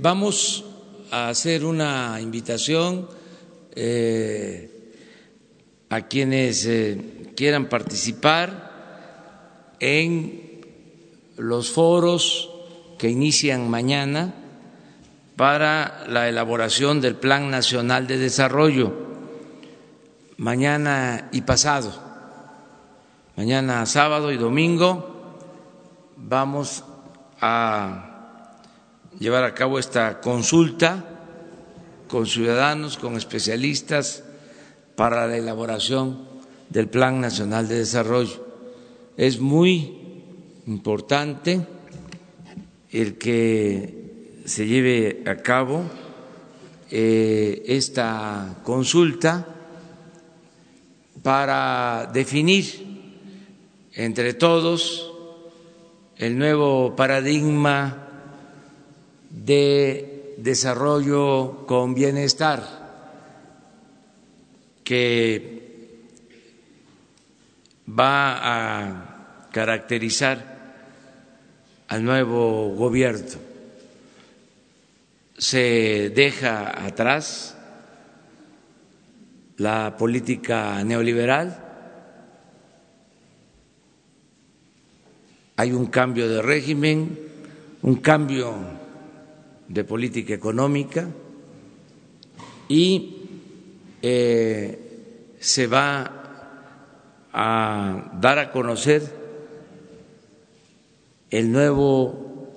vamos a hacer una invitación eh, a quienes eh, quieran participar en los foros que inician mañana para la elaboración del Plan Nacional de Desarrollo, mañana y pasado, mañana sábado y domingo vamos a llevar a cabo esta consulta con ciudadanos, con especialistas para la elaboración del Plan Nacional de Desarrollo. Es muy importante el que se lleve a cabo eh, esta consulta para definir entre todos el nuevo paradigma de desarrollo con bienestar que va a caracterizar al nuevo gobierno. Se deja atrás la política neoliberal, hay un cambio de régimen, un cambio de política económica y eh, se va a dar a conocer el nuevo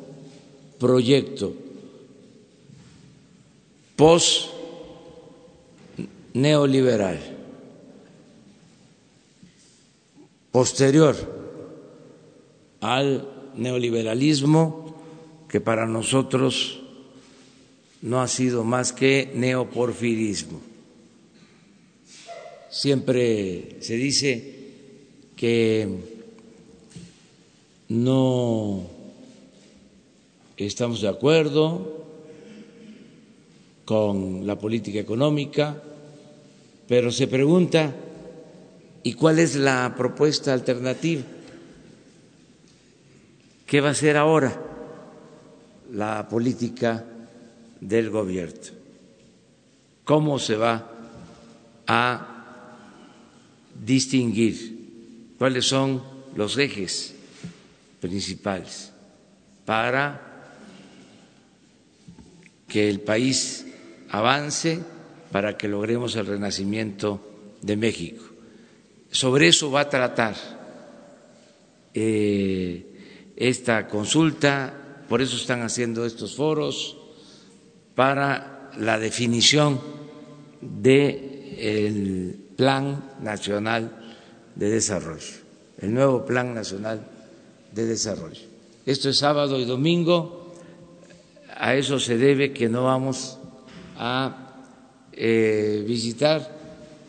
proyecto post neoliberal posterior al neoliberalismo que para nosotros no ha sido más que neoporfirismo. Siempre se dice que no estamos de acuerdo con la política económica, pero se pregunta, ¿y cuál es la propuesta alternativa? ¿Qué va a ser ahora la política del gobierno? ¿Cómo se va a distinguir? ¿Cuáles son los ejes? principales para que el país avance, para que logremos el renacimiento de México. Sobre eso va a tratar eh, esta consulta, por eso están haciendo estos foros, para la definición del Plan Nacional de Desarrollo, el nuevo Plan Nacional de desarrollo. Esto es sábado y domingo, a eso se debe que no vamos a eh, visitar,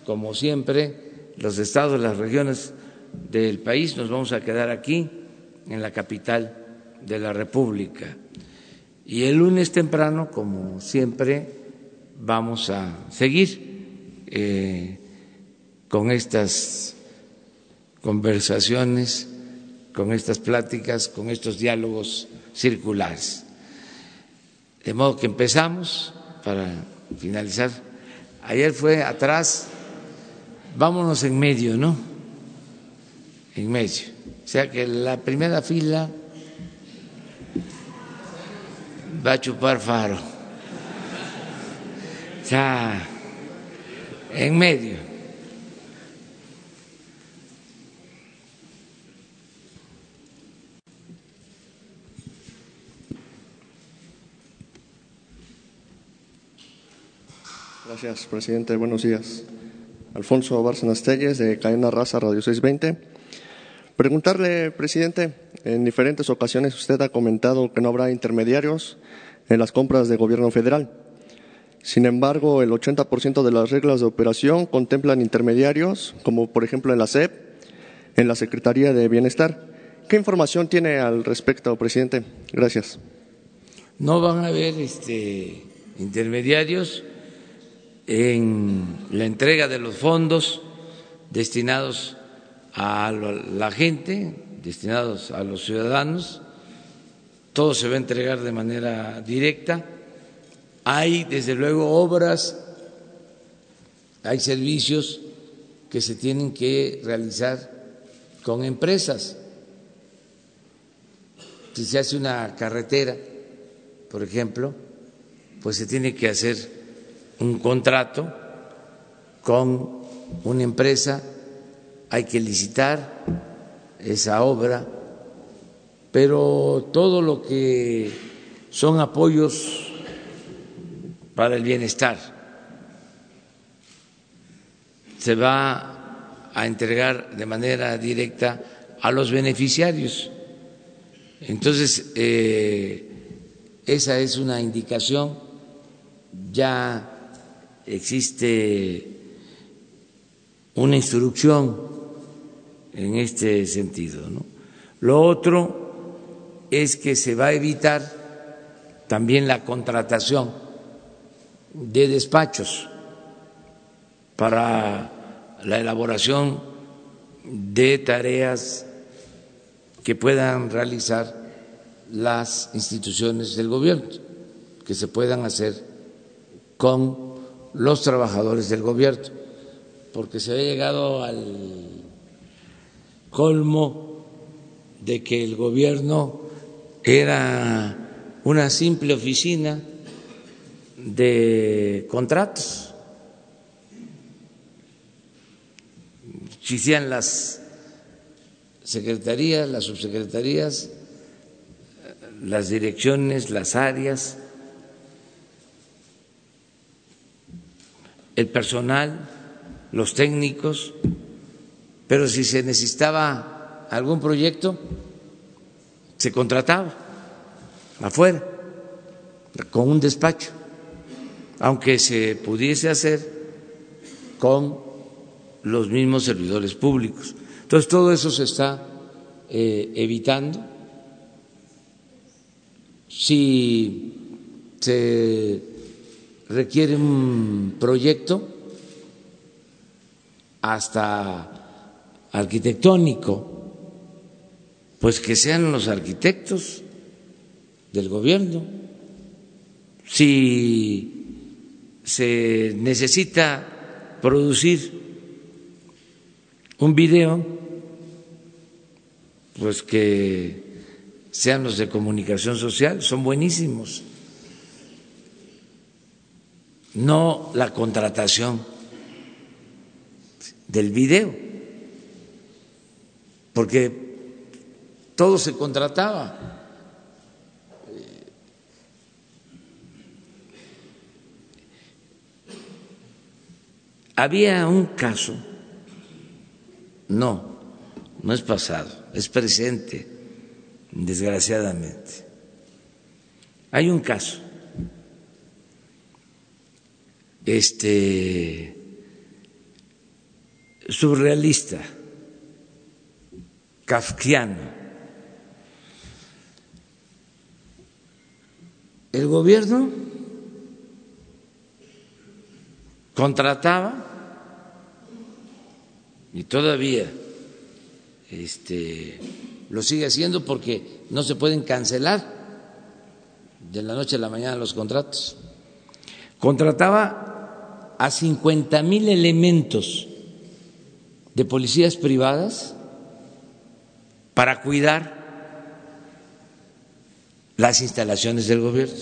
como siempre, los estados, las regiones del país, nos vamos a quedar aquí, en la capital de la República. Y el lunes temprano, como siempre, vamos a seguir eh, con estas conversaciones con estas pláticas, con estos diálogos circulares. De modo que empezamos para finalizar. Ayer fue atrás, vámonos en medio, ¿no? En medio. O sea que la primera fila va a chupar faro. O sea, en medio. Gracias, presidente. Buenos días. Alfonso Bárcenas Telles, de Cadena Raza Radio 620. Preguntarle, presidente, en diferentes ocasiones usted ha comentado que no habrá intermediarios en las compras de gobierno federal. Sin embargo, el 80% de las reglas de operación contemplan intermediarios, como por ejemplo en la SEP, en la Secretaría de Bienestar. ¿Qué información tiene al respecto, presidente? Gracias. No van a haber este, intermediarios en la entrega de los fondos destinados a la gente, destinados a los ciudadanos. Todo se va a entregar de manera directa Hay, desde luego, obras, hay servicios que se tienen que realizar con empresas. Si se hace una carretera, por ejemplo, pues se tiene que hacer un contrato con una empresa, hay que licitar esa obra, pero todo lo que son apoyos para el bienestar se va a entregar de manera directa a los beneficiarios. Entonces, eh, esa es una indicación, ya existe una instrucción en este sentido. ¿no? Lo otro es que se va a evitar también la contratación de despachos para la elaboración de tareas que puedan realizar las instituciones del gobierno, que se puedan hacer con los trabajadores del gobierno, porque se había llegado al colmo de que el gobierno era una simple oficina de contratos. Existían las secretarías, las subsecretarías, las direcciones, las áreas, el personal, los técnicos, pero si se necesitaba algún proyecto, se contrataba afuera, con un despacho, aunque se pudiese hacer con los mismos servidores públicos. Entonces, todo eso se está eh, evitando. Si se requiere un proyecto, hasta arquitectónico, pues que sean los arquitectos del gobierno. Si se necesita producir un video, pues que sean los de comunicación social, son buenísimos. No la contratación del video, porque todo se contrataba. Había un caso no, no es pasado, es presente, desgraciadamente. Hay un caso, este, surrealista, kafkiano. El gobierno contrataba y todavía este, lo sigue haciendo porque no se pueden cancelar de la noche a la mañana los contratos. Contrataba a 50 mil elementos de policías privadas para cuidar las instalaciones del gobierno.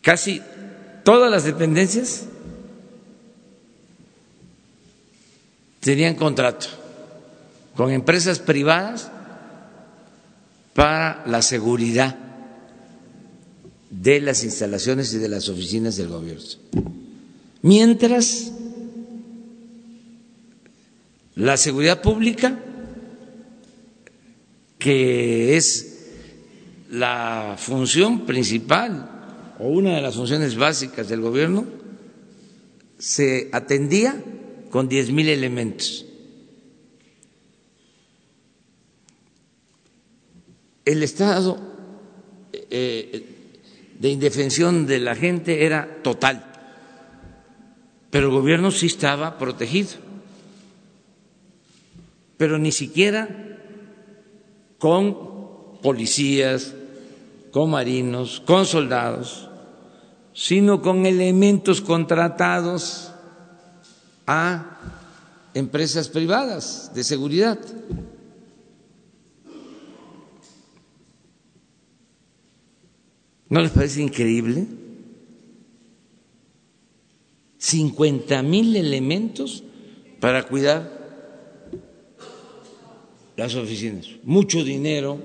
Casi todas las dependencias tenían contrato con empresas privadas para la seguridad de las instalaciones y de las oficinas del gobierno. Mientras la seguridad pública, que es la función principal o una de las funciones básicas del gobierno, se atendía con diez mil elementos. El estado eh, de indefensión de la gente era total, pero el gobierno sí estaba protegido, pero ni siquiera con policías, con marinos, con soldados, sino con elementos contratados a empresas privadas de seguridad. ¿No les parece increíble? 50 mil elementos para cuidar las oficinas. Mucho dinero.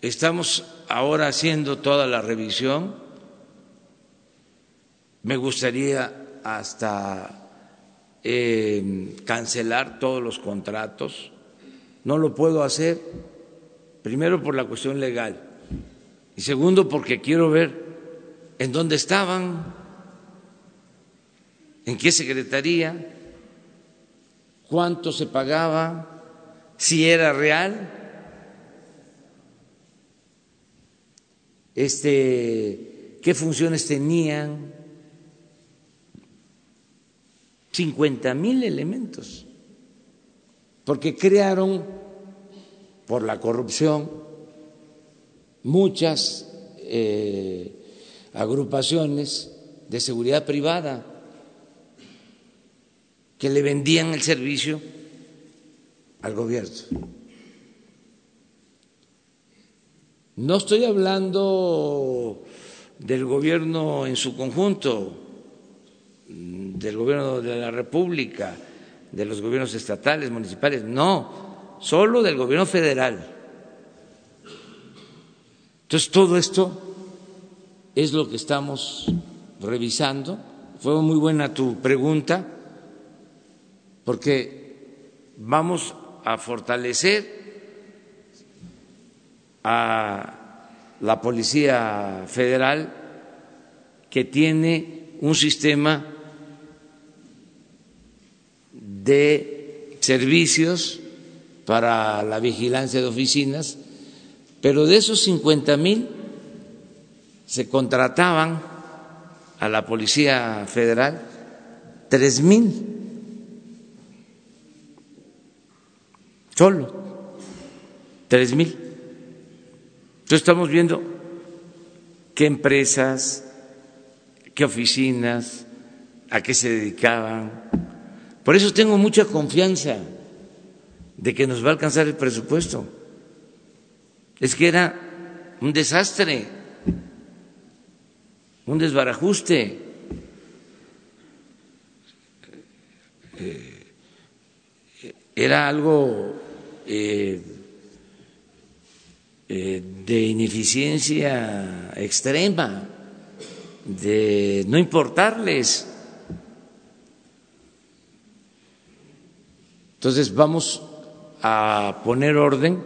Estamos ahora haciendo toda la revisión. Me gustaría hasta eh, cancelar todos los contratos. No lo puedo hacer, primero por la cuestión legal y segundo porque quiero ver en dónde estaban, en qué secretaría, cuánto se pagaba, si era real, este, qué funciones tenían, 50 mil elementos, porque crearon por la corrupción muchas eh, agrupaciones de seguridad privada que le vendían el servicio al gobierno. No estoy hablando del gobierno en su conjunto, del gobierno de la República, de los gobiernos estatales, municipales, no, solo del gobierno federal. Entonces, todo esto es lo que estamos revisando. Fue muy buena tu pregunta, porque vamos a fortalecer a la Policía Federal que tiene un sistema de servicios para la vigilancia de oficinas, pero de esos 50 mil se contrataban a la Policía Federal tres mil solo tres mil. Entonces estamos viendo qué empresas, qué oficinas, a qué se dedicaban. Por eso tengo mucha confianza de que nos va a alcanzar el presupuesto. Es que era un desastre, un desbarajuste. Eh, era algo eh, eh, de ineficiencia extrema, de no importarles. Entonces vamos a poner orden,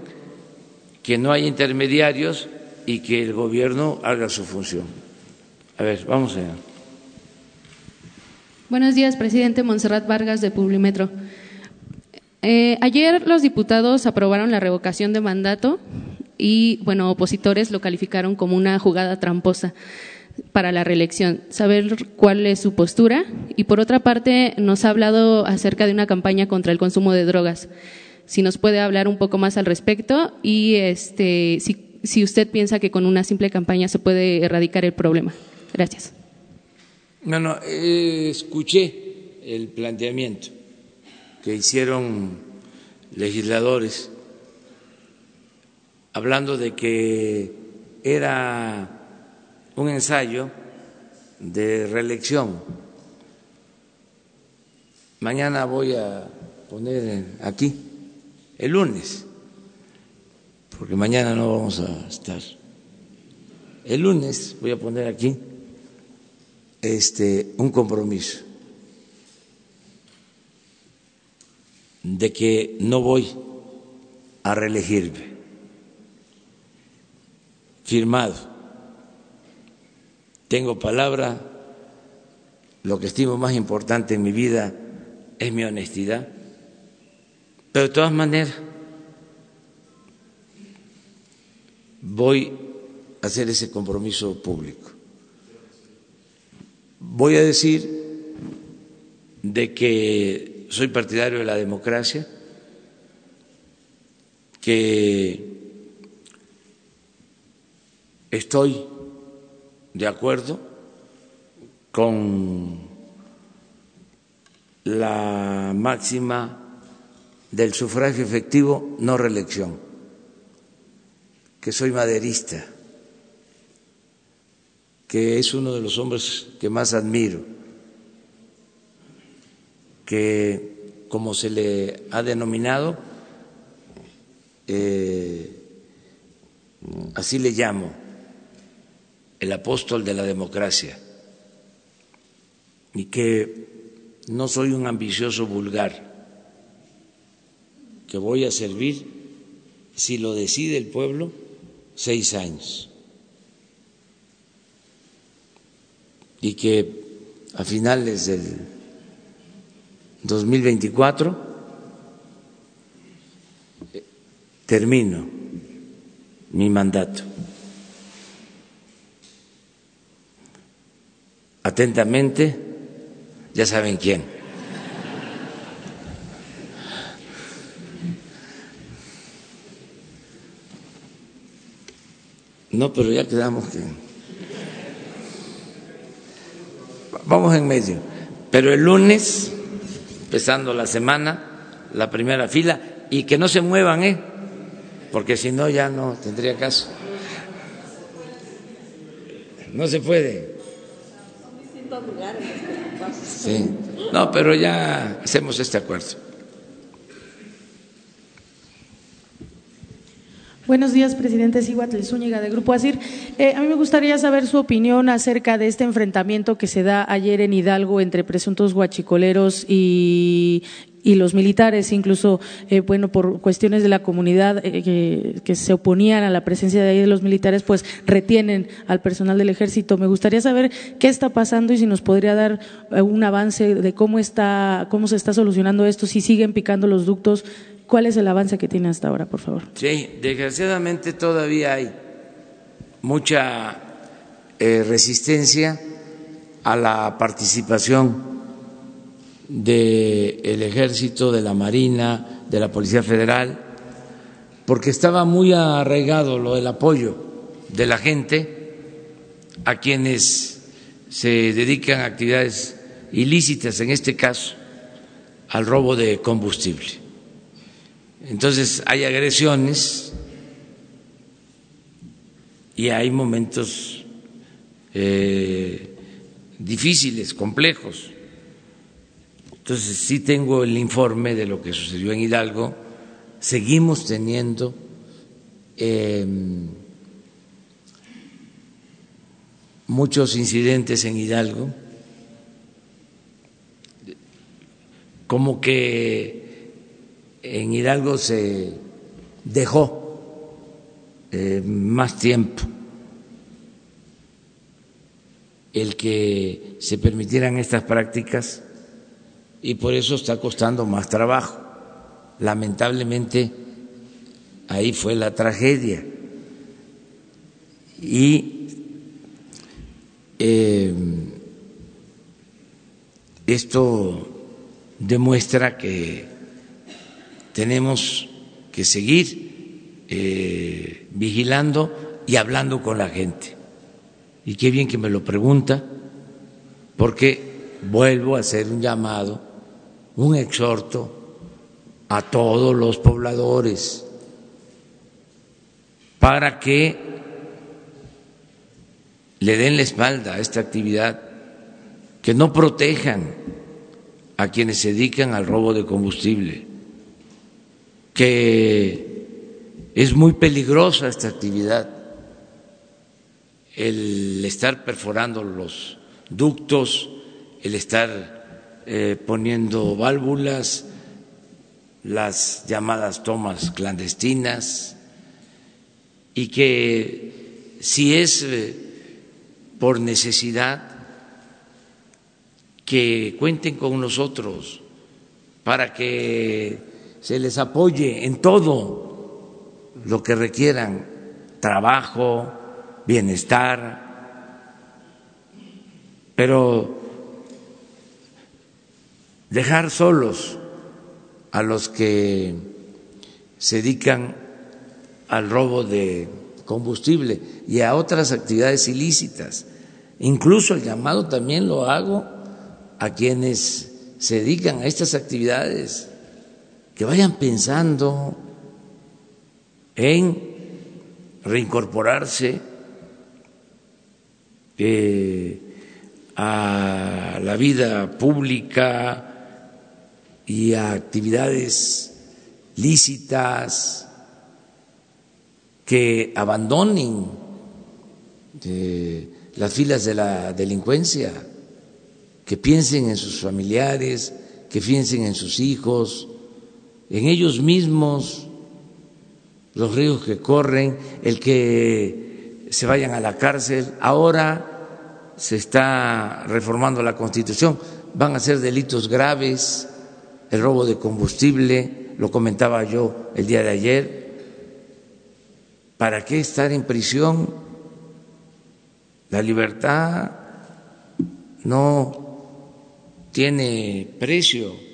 que no haya intermediarios y que el gobierno haga su función. A ver, vamos allá. Buenos días, presidente Monserrat Vargas de Publimetro. Eh, ayer los diputados aprobaron la revocación de mandato y, bueno, opositores lo calificaron como una jugada tramposa para la reelección. Saber cuál es su postura. Y por otra parte, nos ha hablado acerca de una campaña contra el consumo de drogas. Si nos puede hablar un poco más al respecto y este, si, si usted piensa que con una simple campaña se puede erradicar el problema. Gracias. Bueno, eh, escuché el planteamiento que hicieron legisladores hablando de que era un ensayo de reelección. Mañana voy a poner aquí, el lunes, porque mañana no vamos a estar. El lunes voy a poner aquí este un compromiso de que no voy a reelegirme. Firmado. Tengo palabra. Lo que estimo más importante en mi vida es mi honestidad. Pero de todas maneras, voy a hacer ese compromiso público. Voy a decir de que soy partidario de la democracia, que estoy de acuerdo con la máxima del sufragio efectivo, no reelección, que soy maderista, que es uno de los hombres que más admiro que como se le ha denominado, eh, así le llamo, el apóstol de la democracia, y que no soy un ambicioso vulgar, que voy a servir, si lo decide el pueblo, seis años. Y que a finales del 2024 eh, termino mi mandato. Atentamente, ya saben quién. No, pero ya quedamos que... Vamos en medio. Pero el lunes, empezando la semana, la primera fila, y que no se muevan, ¿eh? Porque si no ya no tendría caso. No se puede. Sí. No, pero ya hacemos este acuerdo. Buenos días, presidente Siguatl Zúñiga de Grupo ASIR. Eh, a mí me gustaría saber su opinión acerca de este enfrentamiento que se da ayer en Hidalgo entre presuntos guachicoleros y, y los militares, incluso, eh, bueno, por cuestiones de la comunidad eh, que, se oponían a la presencia de ahí de los militares, pues retienen al personal del ejército. Me gustaría saber qué está pasando y si nos podría dar eh, un avance de cómo está, cómo se está solucionando esto, si siguen picando los ductos, cuál es el avance que tiene hasta ahora, por favor. Sí, desgraciadamente todavía hay mucha resistencia a la participación del ejército, de la marina, de la Policía Federal, porque estaba muy arraigado lo del apoyo de la gente a quienes se dedican a actividades ilícitas, en este caso al robo de combustible. Entonces hay agresiones y hay momentos eh, difíciles, complejos entonces, sí tengo el informe de lo que sucedió en Hidalgo. Seguimos teniendo em, muchos incidentes en Hidalgo, como que en Hidalgo se dejó eh, más tiempo el que se permitieran estas prácticas y por eso está costando más trabajo. Lamentablemente, ahí fue la tragedia. Y eh, esto demuestra que tenemos que seguir eh, vigilando y hablando con la gente. Y qué bien que me lo pregunta, porque vuelvo a hacer un llamado un exhorto a todos los pobladores para que le den la espalda a esta actividad, que no protejan a quienes se dedican al robo de combustible, que es muy peligrosa esta actividad, el estar perforando los ductos, el estar eh, poniendo válvulas, las llamadas tomas clandestinas, y que si es eh, por necesidad, que cuenten con nosotros para que se les apoye en todo lo que requieran, trabajo, bienestar, pero dejar solos a los que se dedican al robo de combustible y a otras actividades ilícitas. Incluso el llamado también lo hago a quienes se dedican a estas actividades, que vayan pensando en reincorporarse eh, a la vida pública y a actividades lícitas, que abandonen eh, las filas de la delincuencia, que piensen en sus familiares, que piensen en sus hijos, en ellos mismos, los ríos que corren, el que se vayan a la cárcel. Ahora se está reformando la Constitución, van a ser delitos graves, el robo de combustible, lo comentaba yo el día de ayer. ¿Para qué estar en prisión? La libertad no tiene precio.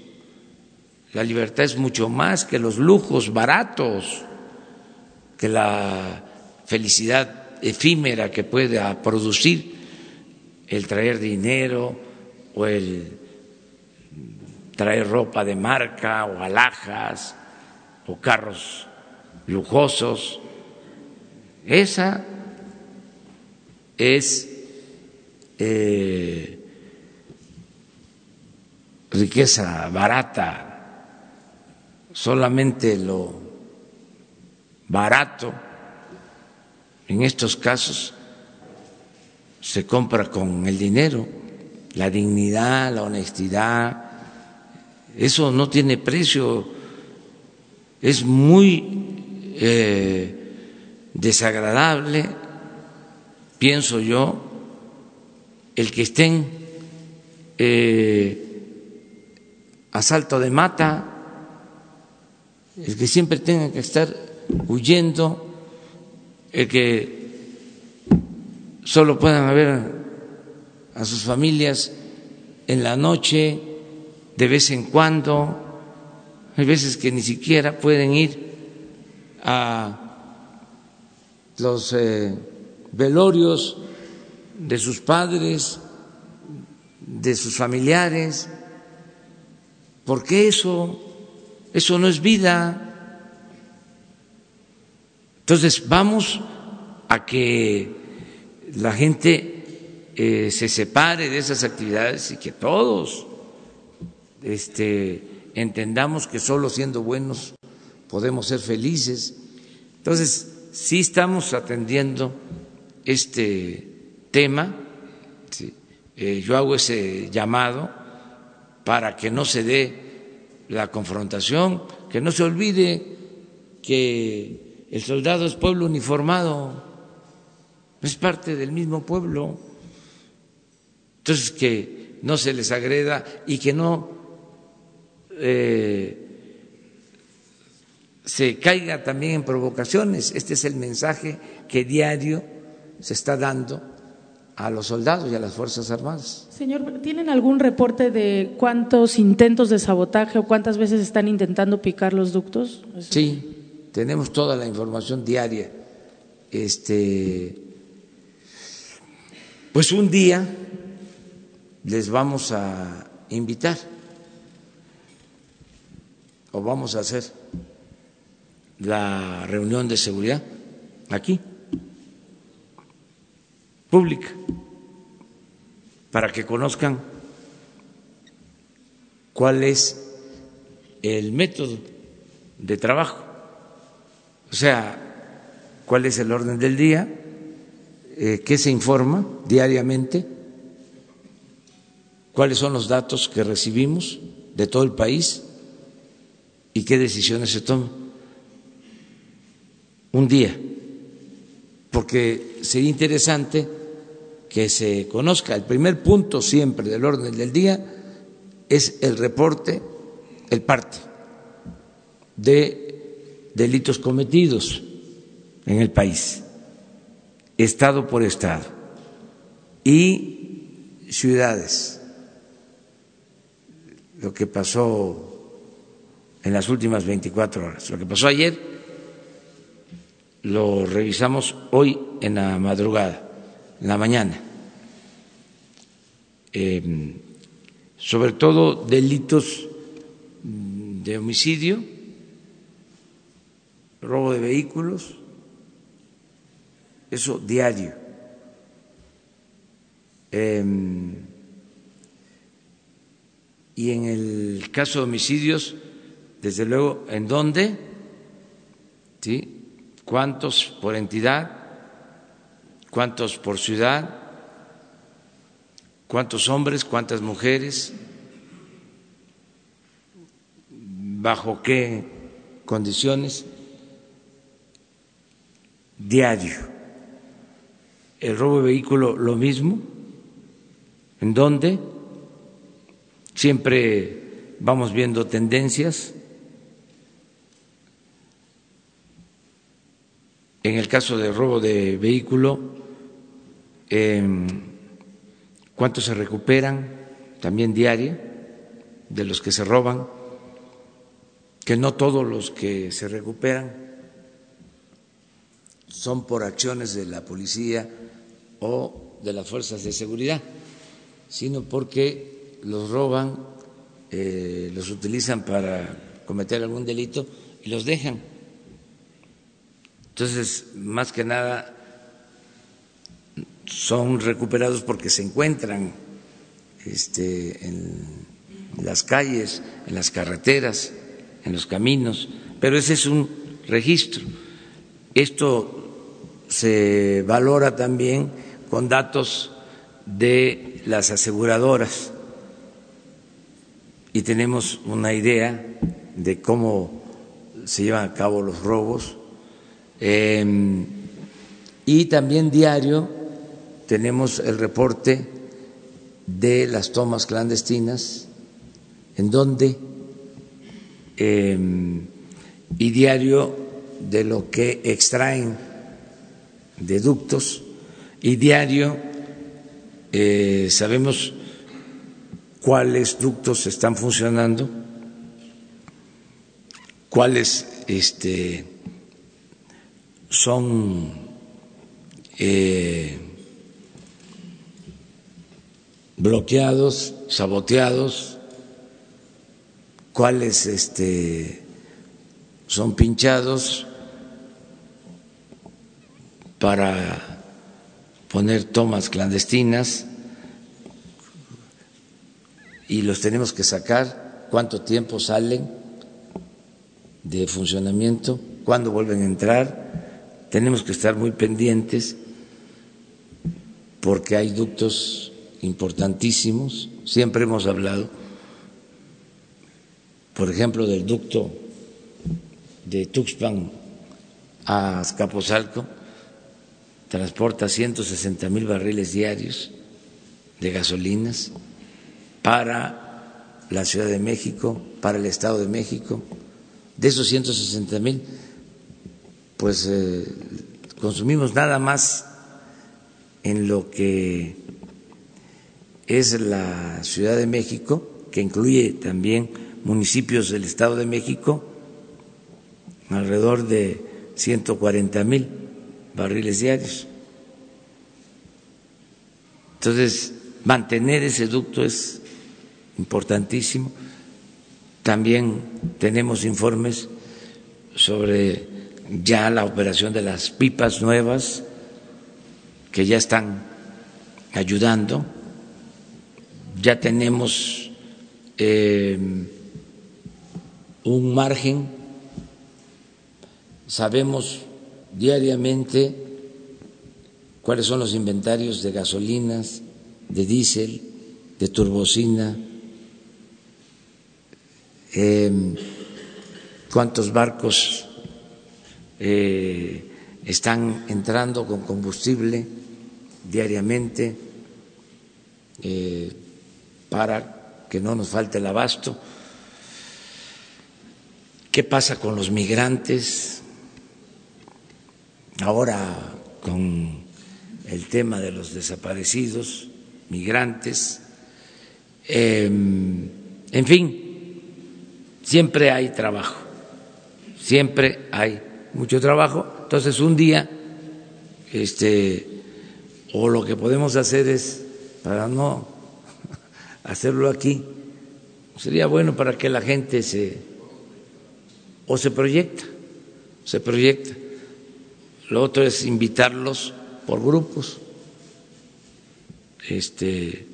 La libertad es mucho más que los lujos baratos que la felicidad efímera que pueda producir el traer dinero o el traer ropa de marca o alhajas o carros lujosos. Esa es eh, riqueza barata, solamente lo barato, en estos casos, se compra con el dinero, la dignidad, la honestidad, eso no tiene precio, es muy eh, desagradable, pienso yo, el que estén eh, a salto de mata, el que siempre tengan que estar huyendo, el que solo puedan ver a sus familias en la noche, de vez en cuando, hay veces que ni siquiera pueden ir a los eh, velorios de sus padres, de sus familiares, porque eso, eso no es vida. Entonces vamos a que la gente eh, se separe de esas actividades y que todos este, entendamos que solo siendo buenos podemos ser felices. Entonces, sí estamos atendiendo este tema, eh, yo hago ese llamado para que no se dé la confrontación, que no se olvide que el soldado es pueblo uniformado, es parte del mismo pueblo. Entonces, que no se les agreda y que no eh, se caiga también en provocaciones. Este es el mensaje que diario se está dando a los soldados y a las Fuerzas Armadas. Señor, ¿tienen algún reporte de cuántos intentos de sabotaje o cuántas veces están intentando picar los ductos? Sí, tenemos toda la información diaria. Este, pues un día les vamos a invitar o vamos a hacer la reunión de seguridad aquí, pública, para que conozcan cuál es el método de trabajo o sea, cuál es el orden del día, eh, qué se informa diariamente, cuáles son los datos que recibimos de todo el país y qué decisiones se toman. Un día, porque sería interesante que se conozca. El primer punto siempre del orden del día es el reporte, el parte de delitos cometidos en el país, estado por estado, y ciudades. Lo que pasó en las últimas 24 horas, lo que pasó ayer lo revisamos hoy en la madrugada, en la mañana. Em, sobre todo delitos de homicidio, robo de vehículos, eso diario. Em, y en el caso de homicidios, desde luego, ¿en dónde? ¿Sí? ¿Cuántos por entidad? ¿Cuántos por ciudad? ¿Cuántos hombres? ¿Cuántas mujeres? ¿Bajo qué condiciones? Diario. El robo de vehículo, lo mismo. ¿En dónde? Siempre vamos viendo tendencias En el caso de robo de vehículo, em, ¿cuántos se recuperan? También diaria, de los que se roban, que no todos los que se recuperan son por acciones de la policía o de las fuerzas de seguridad, sino porque los roban, eh, los utilizan para cometer algún delito y los dejan entonces, más que nada, son recuperados porque se encuentran este, en las calles, en las carreteras, en los caminos, pero ese es un registro. Esto se valora también con datos de las aseguradoras y tenemos una idea de cómo se llevan a cabo los robos Em, y también diario tenemos el reporte de las tomas clandestinas, en donde, em, y diario de lo que extraen de ductos, y diario eh, sabemos cuáles ductos están funcionando, cuáles este, son eh, bloqueados, saboteados, cuáles este, son pinchados para poner tomas clandestinas y los tenemos que sacar, cuánto tiempo salen de funcionamiento, cuándo vuelven a entrar tenemos que estar muy pendientes porque hay ductos importantísimos. Siempre hemos hablado, por ejemplo, del ducto de Tuxpan a Azcapotzalco, transporta 160 mil barriles diarios de gasolinas para la Ciudad de México, para el Estado de México. De esos 160 mil, pues eh, consumimos nada más en lo que es la Ciudad de México, que incluye también municipios del Estado de México, alrededor de 140 mil barriles diarios. Entonces, mantener ese ducto es importantísimo. También tenemos informes sobre ya la operación de las pipas nuevas que ya están ayudando, ya tenemos eh, un margen, sabemos diariamente cuáles son los inventarios de gasolinas, de diésel, de turbocina, eh, cuántos barcos eh, están entrando con combustible diariamente eh, para que no nos falte el abasto. ¿Qué pasa con los migrantes? Ahora con el tema de los desaparecidos, migrantes, em, en fin, siempre hay trabajo, siempre hay mucho trabajo. Entonces, un día, este, o lo que podemos hacer es, para no hacerlo aquí, sería bueno para que la gente se, o se proyecta, se proyecta. Lo otro es invitarlos por grupos, este,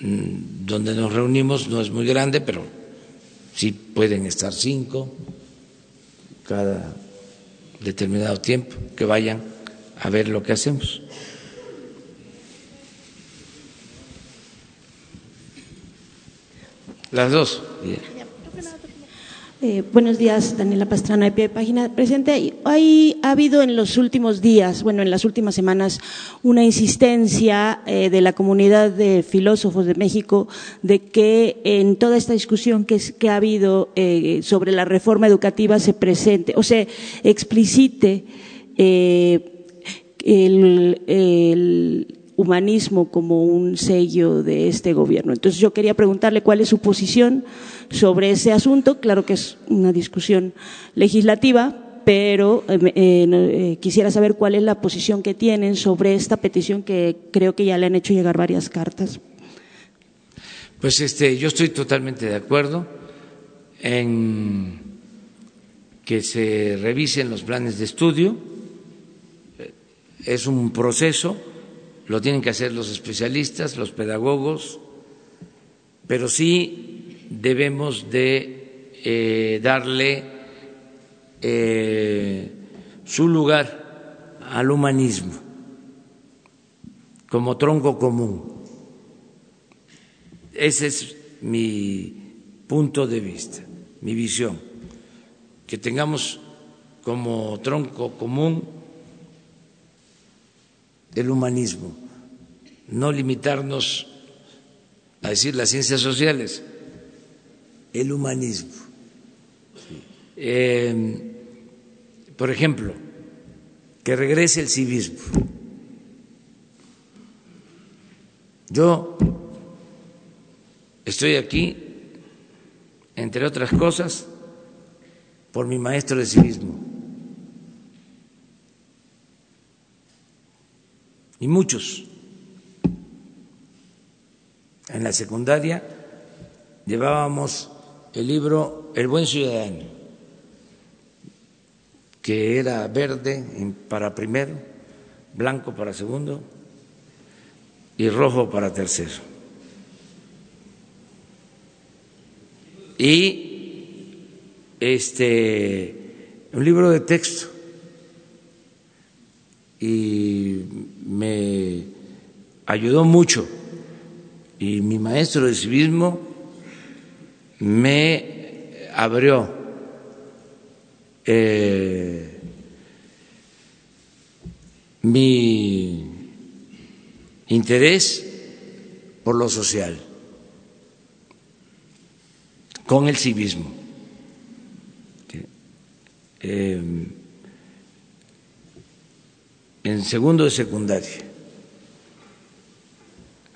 mm, donde nos reunimos no es muy grande, pero sí pueden estar cinco cada determinado tiempo, que vayan a ver lo que hacemos. Las dos. Eh, buenos días, Daniela Pastrana, de pie de página. Presidente, hay, ha habido en los últimos días, bueno, en las últimas semanas, una insistencia eh, de la comunidad de filósofos de México de que en toda esta discusión que, que ha habido eh, sobre la reforma educativa se presente, o se explicite el, el humanismo como un sello de este gobierno. Entonces yo quería preguntarle cuál es su posición sobre ese asunto. Claro que es una discusión legislativa, pero eh, eh, eh, quisiera saber cuál es la posición que tienen sobre esta petición que creo que ya le han hecho llegar varias cartas. Pues este, yo estoy totalmente de acuerdo en que se revisen los planes de estudio. Es un proceso lo tienen que hacer los especialistas, los pedagogos, pero sí debemos de eh, darle eh, su lugar al humanismo como tronco común. Ese es mi punto de vista, mi visión, que tengamos como tronco común del humanismo, no limitarnos a decir las ciencias sociales, el humanismo. Em, por ejemplo, que regrese el civismo. Yo estoy aquí, entre otras cosas, por mi maestro de civismo. Y muchos. En la secundaria llevábamos el libro El buen ciudadano, que era verde para primero, blanco para segundo y rojo para tercero. Y este un libro de texto y me ayudó mucho y mi maestro de civismo me abrió eh, mi interés por lo social con el civismo. Eh, en segundo de secundaria.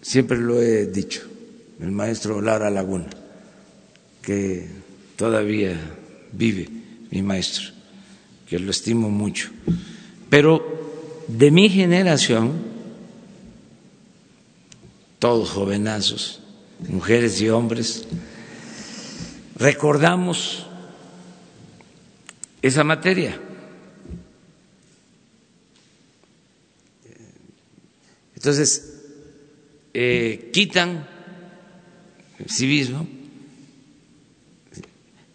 Siempre lo he dicho, el maestro Lara Laguna, que todavía vive, mi maestro, que lo estimo mucho. Pero de mi generación, todos jovenazos, mujeres y hombres, recordamos esa materia Entonces, eh, quitan el civismo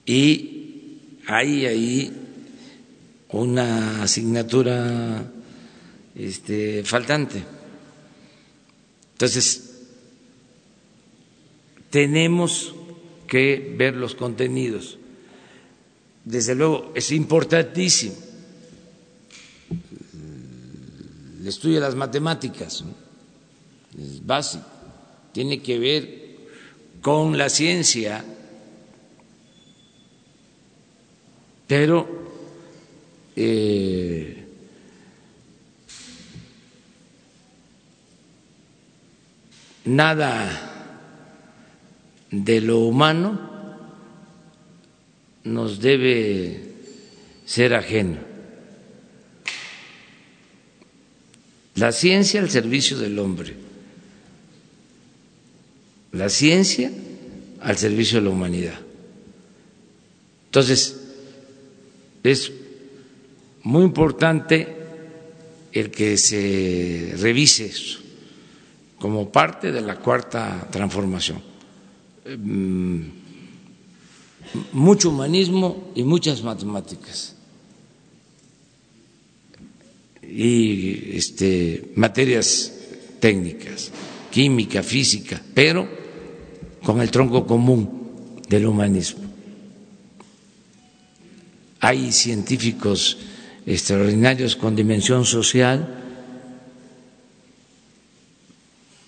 y hay ahí una asignatura este, faltante. Entonces, tenemos que ver los contenidos. Desde luego, es importantísimo el estudio de las matemáticas, es básico, tiene que ver con la ciencia, pero eh, nada de lo humano nos debe ser ajeno. La ciencia al servicio del hombre. La ciencia al servicio de la humanidad. Entonces, es muy importante el que se revise eso como parte de la cuarta transformación. Mm, mucho humanismo y muchas matemáticas y este, materias técnicas, química, física, pero con el tronco común del humanismo. Hay científicos extraordinarios con dimensión social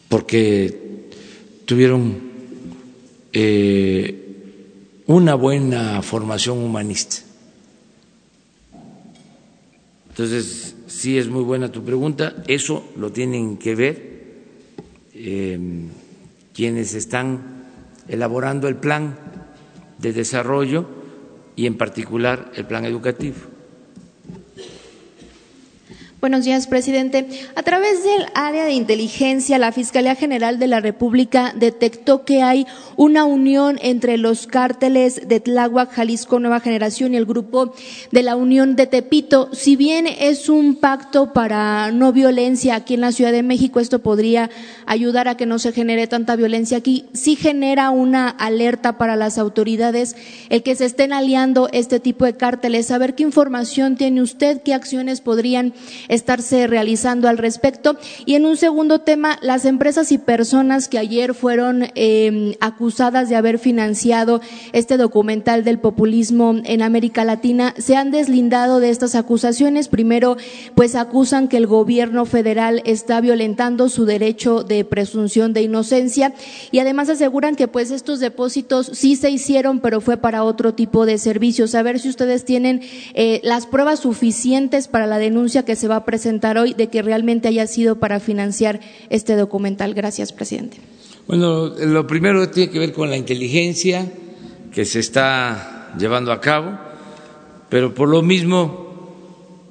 porque tuvieron eh, una buena formación humanista. Entonces, sí es muy buena tu pregunta, eso lo tienen que ver eh, quienes están elaborando el plan de desarrollo y en particular el plan educativo. Buenos días, presidente. A través del área de inteligencia, la Fiscalía General de la República detectó que hay una unión entre los cárteles de Tláhuac, Jalisco Nueva Generación y el grupo de la Unión de Tepito. Si bien es un pacto para no violencia aquí en la Ciudad de México, esto podría ayudar a que no se genere tanta violencia aquí. Sí genera una alerta para las autoridades el que se estén aliando este tipo de cárteles. A ver qué información tiene usted, qué acciones podrían estarse realizando al respecto. Y en un segundo tema, las empresas y personas que ayer fueron eh, acusadas de haber financiado este documental del populismo en América Latina se han deslindado de estas acusaciones. Primero, pues acusan que el gobierno federal está violentando su derecho de presunción de inocencia y además aseguran que pues estos depósitos sí se hicieron, pero fue para otro tipo de servicios. A ver si ustedes tienen eh, las pruebas suficientes para la denuncia que se va a presentar hoy de que realmente haya sido para financiar este documental. Gracias, presidente. Bueno, lo primero tiene que ver con la inteligencia que se está llevando a cabo, pero por lo mismo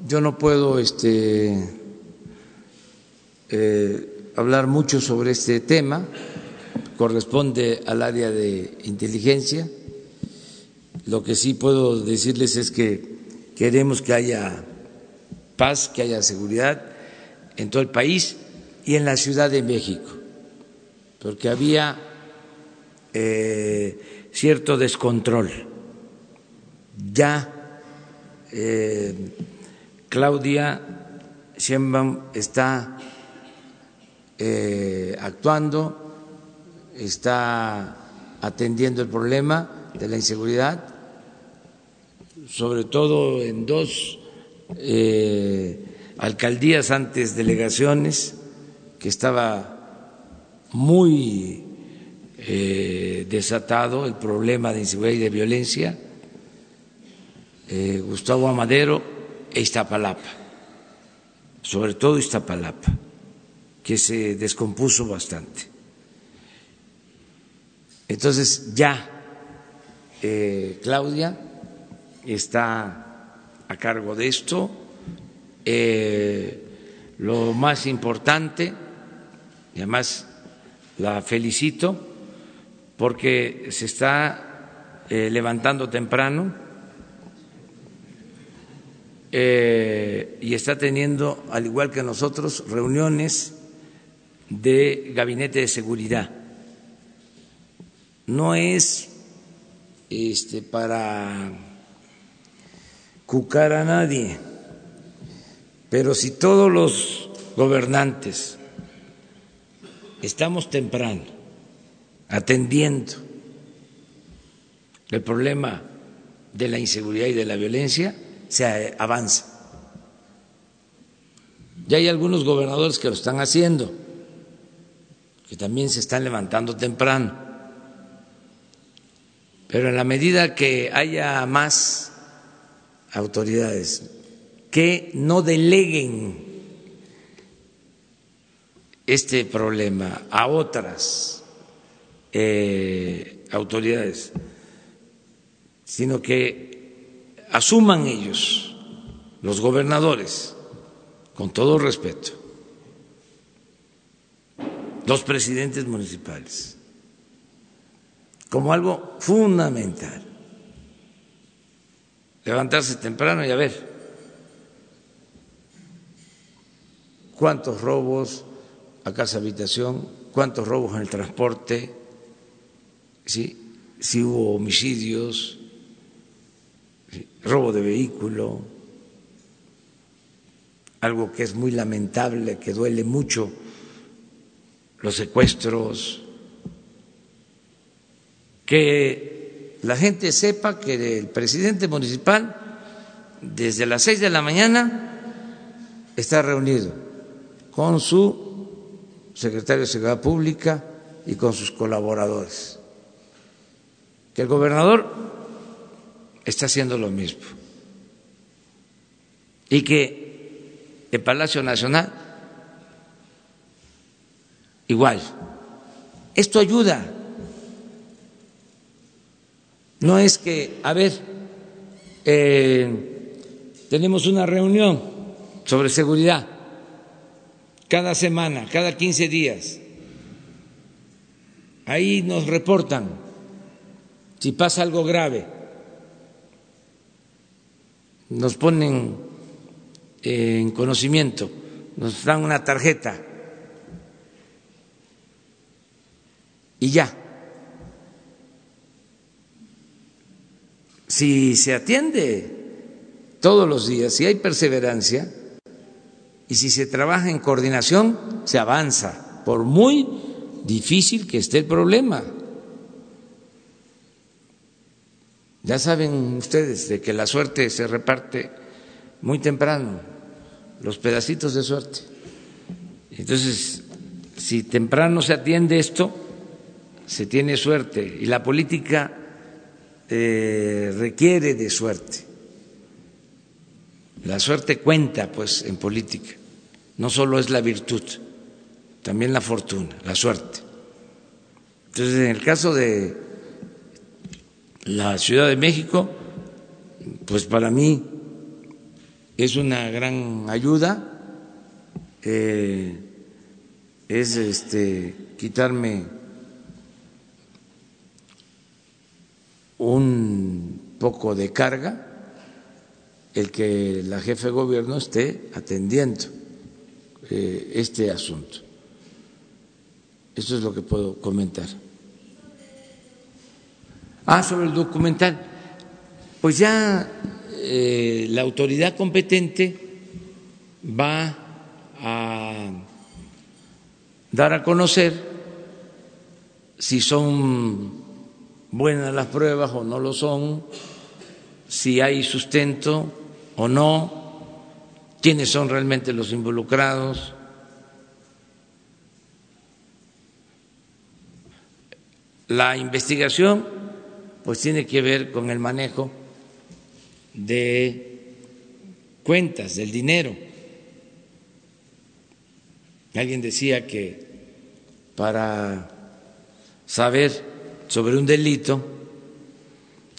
yo no puedo este, eh, hablar mucho sobre este tema, corresponde al área de inteligencia. Lo que sí puedo decirles es que queremos que haya paz, que haya seguridad en todo el país y en la Ciudad de México, porque había eh, cierto descontrol. Ya eh, Claudia Sheinbaum está eh, actuando, está atendiendo el problema de la inseguridad, sobre todo en dos eh, alcaldías antes delegaciones, que estaba muy eh, desatado el problema de inseguridad y de violencia, eh, Gustavo Amadero e Iztapalapa, sobre todo Iztapalapa, que se descompuso bastante. Entonces ya Claudia está a cargo de esto. Eh, lo más importante, y además la felicito, porque se está eh, levantando temprano eh, y está teniendo, al igual que nosotros, reuniones de gabinete de seguridad. No es este, para cucar a nadie, pero si todos los gobernantes estamos temprano atendiendo el problema de la inseguridad y de la violencia, se avanza. Ya hay algunos gobernadores que lo están haciendo, que también se están levantando temprano. Pero en la medida que haya más autoridades que no deleguen este problema a otras eh, autoridades, sino que asuman ellos, los gobernadores, con todo respeto, los presidentes municipales, como algo fundamental. Levantarse temprano y a ver. Cuántos robos a casa habitación, cuántos robos en el transporte, ¿sí? si hubo homicidios, robo de vehículo, algo que es muy lamentable, que duele mucho, los secuestros, que la gente sepa que el presidente municipal desde las seis de la mañana está reunido con su secretario de Seguridad Pública y con sus colaboradores. Que el gobernador está haciendo lo mismo. Y que el Palacio Nacional igual. Esto ayuda. No es que, a ver, eh, tenemos una reunión sobre seguridad cada semana, cada 15 días. Ahí nos reportan si pasa algo grave. Nos ponen en conocimiento, nos dan una tarjeta y ya. Si se atiende todos los días, si hay perseverancia, y si se trabaja en coordinación, se avanza, por muy difícil que esté el problema. Ya saben ustedes de que la suerte se reparte muy temprano, los pedacitos de suerte. Entonces, si temprano se atiende esto, se tiene suerte y la política eh, requiere de suerte. La suerte cuenta, pues, en política. No solo es la virtud, también la fortuna, la suerte. Entonces, en el caso de la Ciudad de México, pues para mí es una gran ayuda, eh, es este quitarme un poco de carga el que la jefe de gobierno esté atendiendo eh, este asunto. Eso es lo que puedo comentar. Ah, sobre el documental. Pues ya eh, la autoridad competente va a dar a conocer si son buenas las pruebas o no lo son, si hay sustento o no, quiénes son realmente los involucrados. La investigación pues tiene que ver con el manejo de cuentas, del dinero. Alguien decía que para saber sobre un delito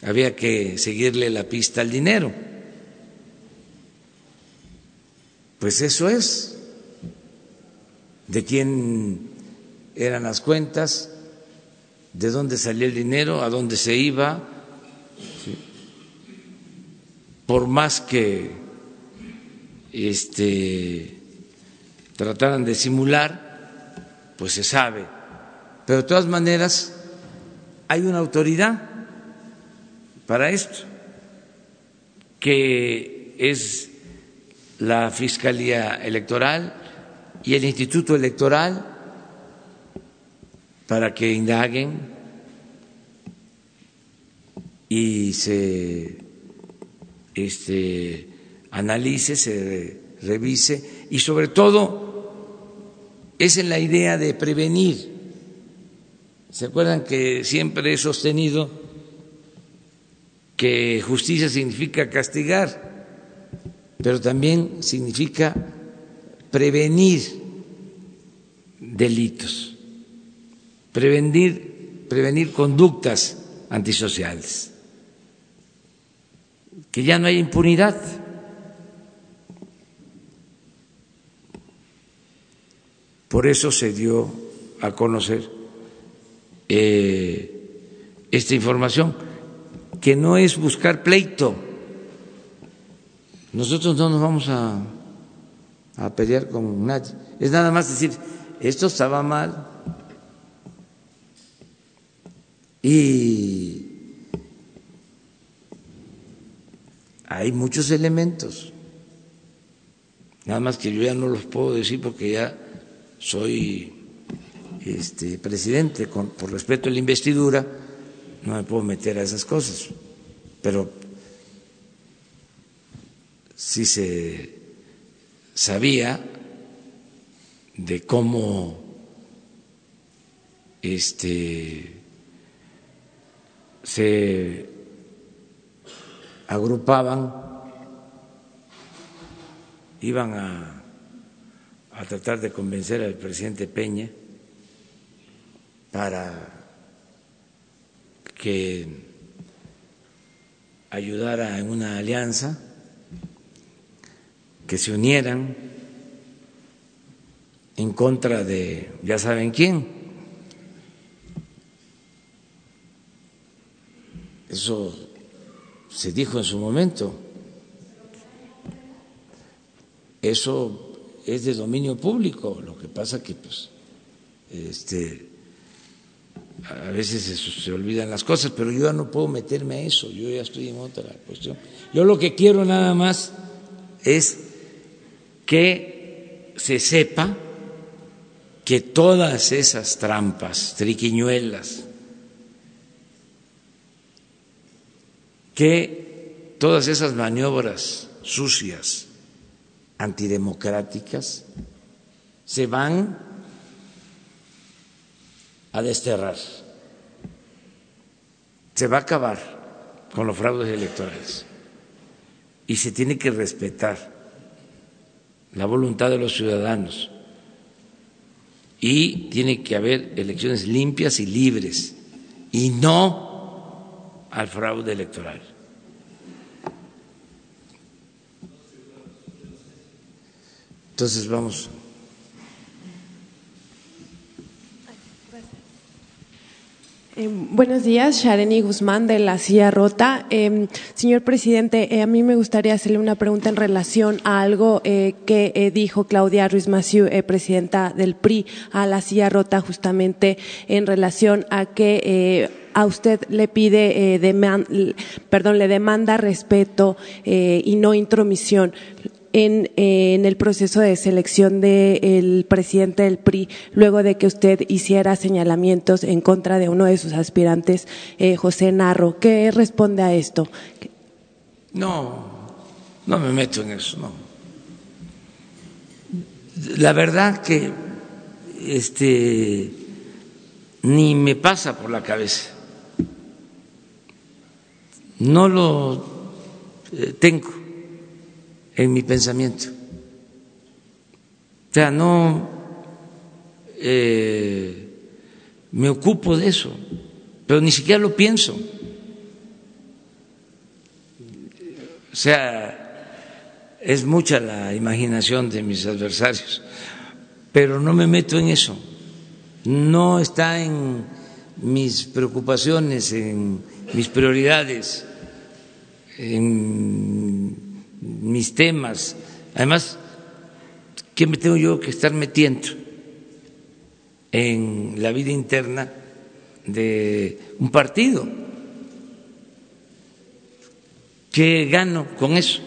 había que seguirle la pista al dinero. Pues eso es. ¿De quién eran las cuentas? ¿De dónde salía el dinero? ¿A dónde se iba? Por más que este, trataran de simular, pues se sabe. Pero de todas maneras hay una autoridad para esto, que es la Fiscalía Electoral y el Instituto Electoral para que indaguen y se este, analice, se revise y sobre todo es en la idea de prevenir. ¿Se acuerdan que siempre he sostenido que justicia significa castigar? pero también significa prevenir delitos, prevenir, prevenir conductas antisociales, que ya no hay impunidad. Por eso se dio a conocer eh, esta información, que no es buscar pleito. Nosotros no nos vamos a, a pelear con nadie. Es nada más decir, esto estaba mal y hay muchos elementos. Nada más que yo ya no los puedo decir porque ya soy este, presidente, con, por respeto a la investidura, no me puedo meter a esas cosas, pero si se sabía de cómo este, se agrupaban, iban a, a tratar de convencer al presidente Peña para que ayudara en una alianza, que se unieran en contra de ya saben quién. Eso se dijo en su momento. Eso es de dominio público. Lo que pasa que pues este a veces se, se, olvidan las cosas, pero yo ya no puedo meterme a eso, yo ya estoy en otra cuestión. Yo lo que quiero nada más es que se sepa que todas esas trampas, triquiñuelas, que todas esas maniobras sucias, antidemocráticas, se van a desterrar. Se va a acabar con los fraudes electorales y se tiene que respetar la voluntad de los ciudadanos y tiene que haber elecciones limpias y libres y no al fraude electoral. Entonces vamos. Eh, buenos días, Shareni Guzmán de la Silla Rota. Eh, señor presidente, eh, a mí me gustaría hacerle una pregunta en relación a algo eh, que eh, dijo Claudia Ruiz Massieu, presidenta del PRI, a la Silla Rota, justamente en relación a que a usted le pide, deman, perdón, le demanda respeto y no intromisión en, el proceso de selección del presidente del PRI, luego de que usted hiciera señalamientos en contra de uno de sus aspirantes, eh, José Narro. ¿Qué responde a esto? No, no me meto en eso, no. La verdad que este ni me pasa por la cabeza. No lo eh, tengo en mi pensamiento. O sea, no eh, me ocupo de eso, pero ni siquiera lo pienso. O sea, es mucha la imaginación de mis adversarios, pero no me meto en eso. No está en mis preocupaciones, en mis prioridades, en mis temas. Además, ¿qué me tengo yo que estar metiendo en la vida interna de un partido? ¿Qué gano con eso?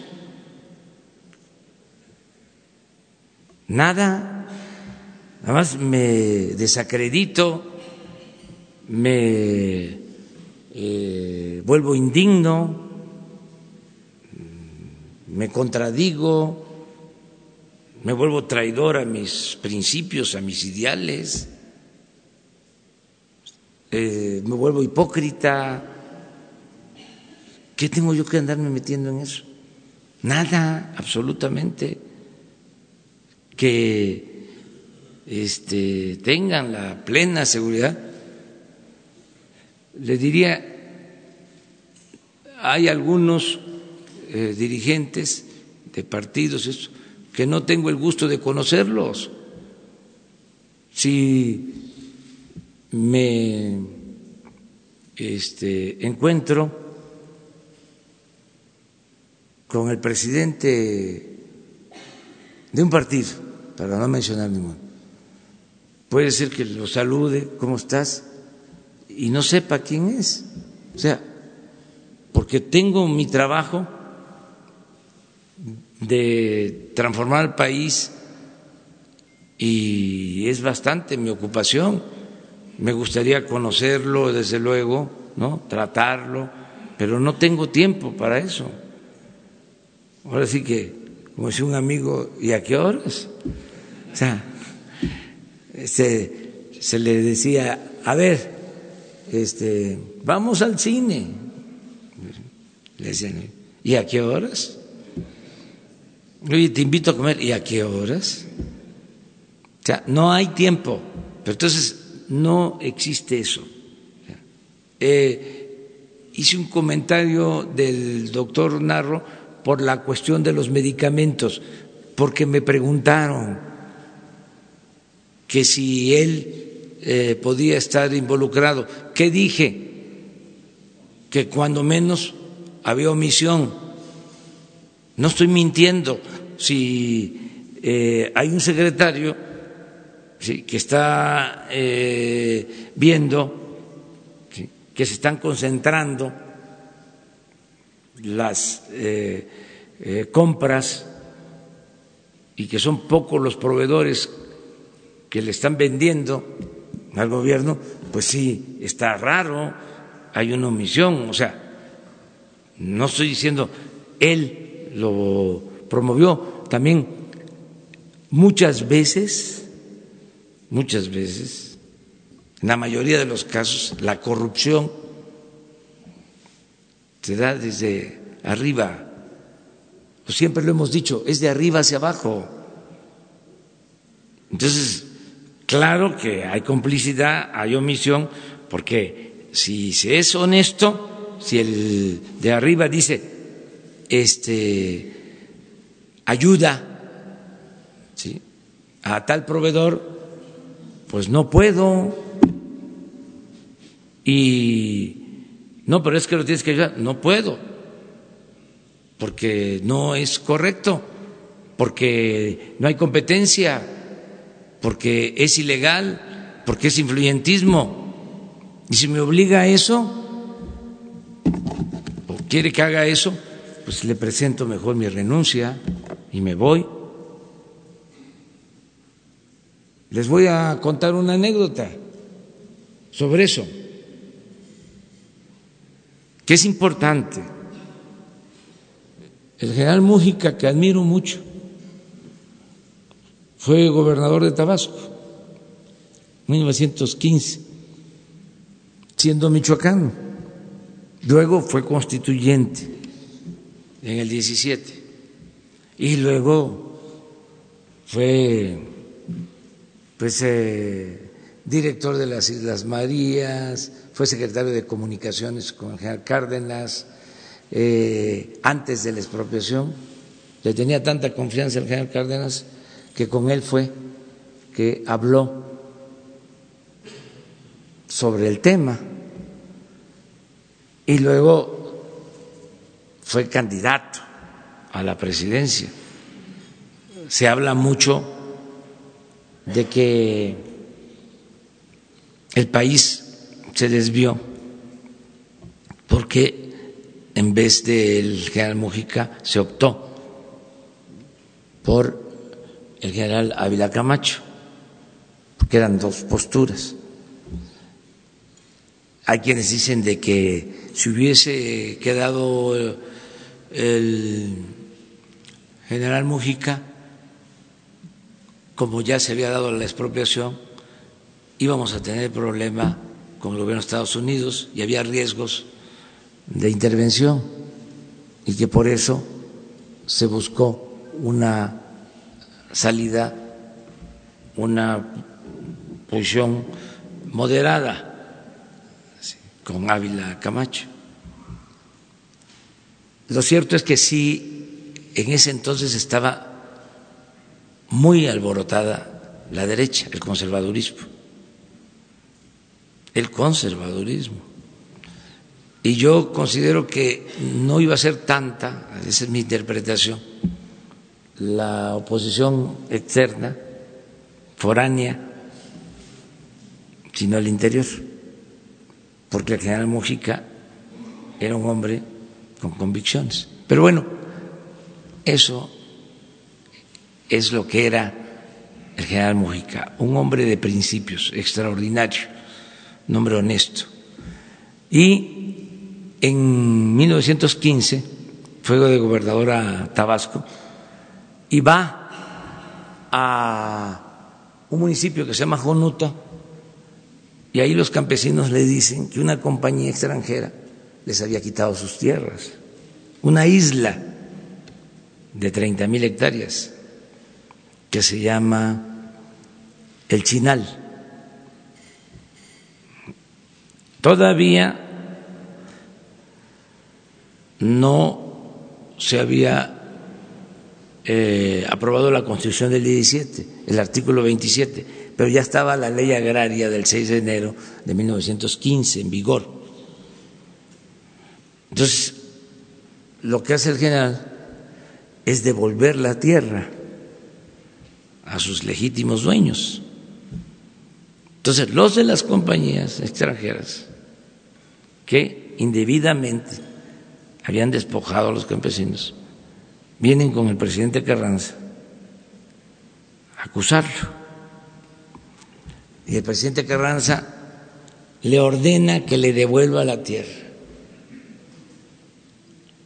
Nada, nada más me desacredito, me eh, vuelvo indigno me contradigo, me vuelvo traidor a mis principios, a mis ideales, eh, me vuelvo hipócrita. ¿Qué tengo yo que andarme metiendo en eso? Nada, absolutamente. Que este, tengan la plena seguridad. Le diría, hay algunos eh, dirigentes de partidos que no tengo el gusto de conocerlos. Si me este, encuentro con el presidente de un partido, para no mencionar ninguno, puede ser que lo salude, ¿cómo estás? Y no sepa quién es. O sea, porque tengo mi trabajo de transformar el país y es bastante mi ocupación. Me gustaría conocerlo, desde luego, ¿no? Tratarlo, pero no tengo tiempo para eso. Ahora sí que, como decía un amigo, ¿y a qué horas? O sea, se, se le decía, a ver, este, vamos al cine. Le decían, ¿y a qué horas? Oye, te invito a comer, ¿y a qué horas? O sea, no hay tiempo, pero entonces no existe eso. Eh, hice un comentario del doctor Narro por la cuestión de los medicamentos, porque me preguntaron que si él eh, podía estar involucrado. ¿Qué dije? Que cuando menos había omisión. No estoy mintiendo. Si eh, hay un secretario que está eh, viendo que se están concentrando las compras y que son pocos los proveedores que le están vendiendo al gobierno, pues sí, está raro, hay una omisión, o sea, no estoy diciendo él lo promovió, también muchas veces, muchas veces, en la mayoría de los casos, la corrupción se da desde arriba, pues siempre lo hemos dicho, es de arriba hacia abajo. Entonces, Claro que hay complicidad, hay omisión, porque si se es honesto, si el de arriba dice, este, ayuda a tal proveedor, pues no puedo. Y no, pero es que lo tienes que ayudar, no puedo, porque no es correcto, porque no hay competencia. Porque es ilegal, porque es influyentismo. Y si me obliga a eso, o quiere que haga eso, pues le presento mejor mi renuncia y me voy. Les voy a contar una anécdota sobre eso, que es importante. El general Mújica, que admiro mucho, fue gobernador de Tabasco, en 1915, siendo michoacano. Luego fue constituyente en el 17 y luego fue pues eh, director de las Islas Marías, fue secretario de comunicaciones con el general Cárdenas eh, antes de la expropiación. Le tenía tanta confianza el general Cárdenas que con él fue que habló sobre el tema y luego fue candidato a la presidencia. Se habla mucho de que el país se desvió porque en vez del general Mujica se optó por el general Ávila Camacho, porque eran dos posturas. Hay quienes dicen de que si hubiese quedado el general Mujica, como ya se había dado la expropiación, íbamos a tener problema con el gobierno de Estados Unidos y había riesgos de intervención y que por eso se buscó una salida una posición moderada con Ávila Camacho. Lo cierto es que sí, en ese entonces estaba muy alborotada la derecha, el conservadurismo. El conservadurismo. Y yo considero que no iba a ser tanta, esa es mi interpretación, la oposición externa, foránea, sino al interior, porque el general Mujica era un hombre con convicciones. Pero bueno, eso es lo que era el general Mujica, un hombre de principios, extraordinario, un hombre honesto. Y en 1915 fue de gobernador a Tabasco y va a un municipio que se llama Jonuta y ahí los campesinos le dicen que una compañía extranjera les había quitado sus tierras, una isla de 30 mil hectáreas que se llama el Chinal. Todavía no se había eh, aprobado la Constitución del 17, el artículo 27, pero ya estaba la ley agraria del 6 de enero de 1915 en vigor. Entonces, lo que hace el general es devolver la tierra a sus legítimos dueños. Entonces, los de las compañías extranjeras que indebidamente habían despojado a los campesinos, vienen con el presidente Carranza a acusarlo. Y el presidente Carranza le ordena que le devuelva la tierra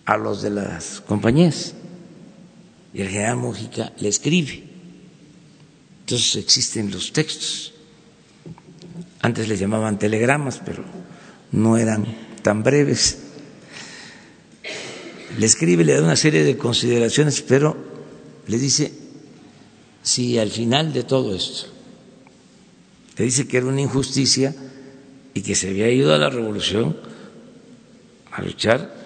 a los de las compañías. Y el general Mujica le escribe entonces existen los textos. Antes les llamaban telegramas, pero no eran tan breves. Le escribe, le da una serie de consideraciones, pero le dice, si al final de todo esto, le dice que era una injusticia y que se había ido a la revolución a luchar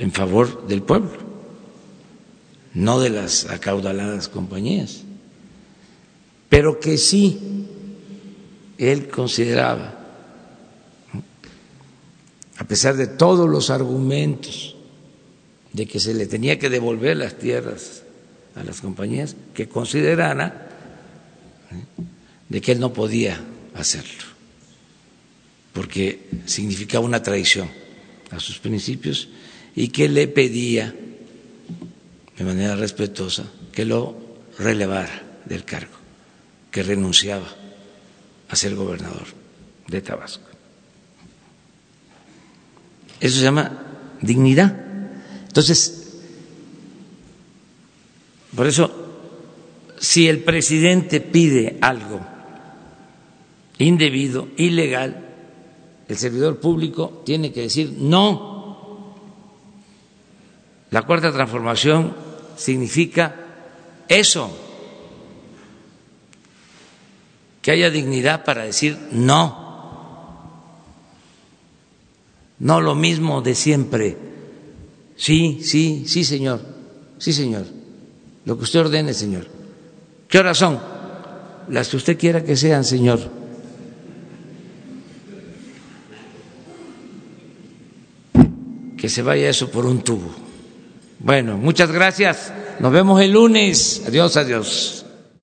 en favor del pueblo, no de las acaudaladas compañías pero que sí él consideraba, a pesar de todos los argumentos de que se le tenía que devolver las tierras a las compañías, que considerara ¿eh? de que él no podía hacerlo, porque significaba una traición a sus principios y que le pedía de manera respetuosa que lo relevara del cargo que renunciaba a ser gobernador de Tabasco. Eso se llama dignidad. Entonces, por eso, si el presidente pide algo indebido, ilegal, el servidor público tiene que decir no. La cuarta transformación significa eso que haya dignidad para decir no. No lo mismo de siempre. Sí, sí, sí, señor. Sí, señor. Lo que usted ordene, señor. ¿Qué horas son? Las que usted quiera que sean, señor. Que se vaya eso por un tubo. Bueno, muchas gracias. Nos vemos el lunes. Adiós, adiós.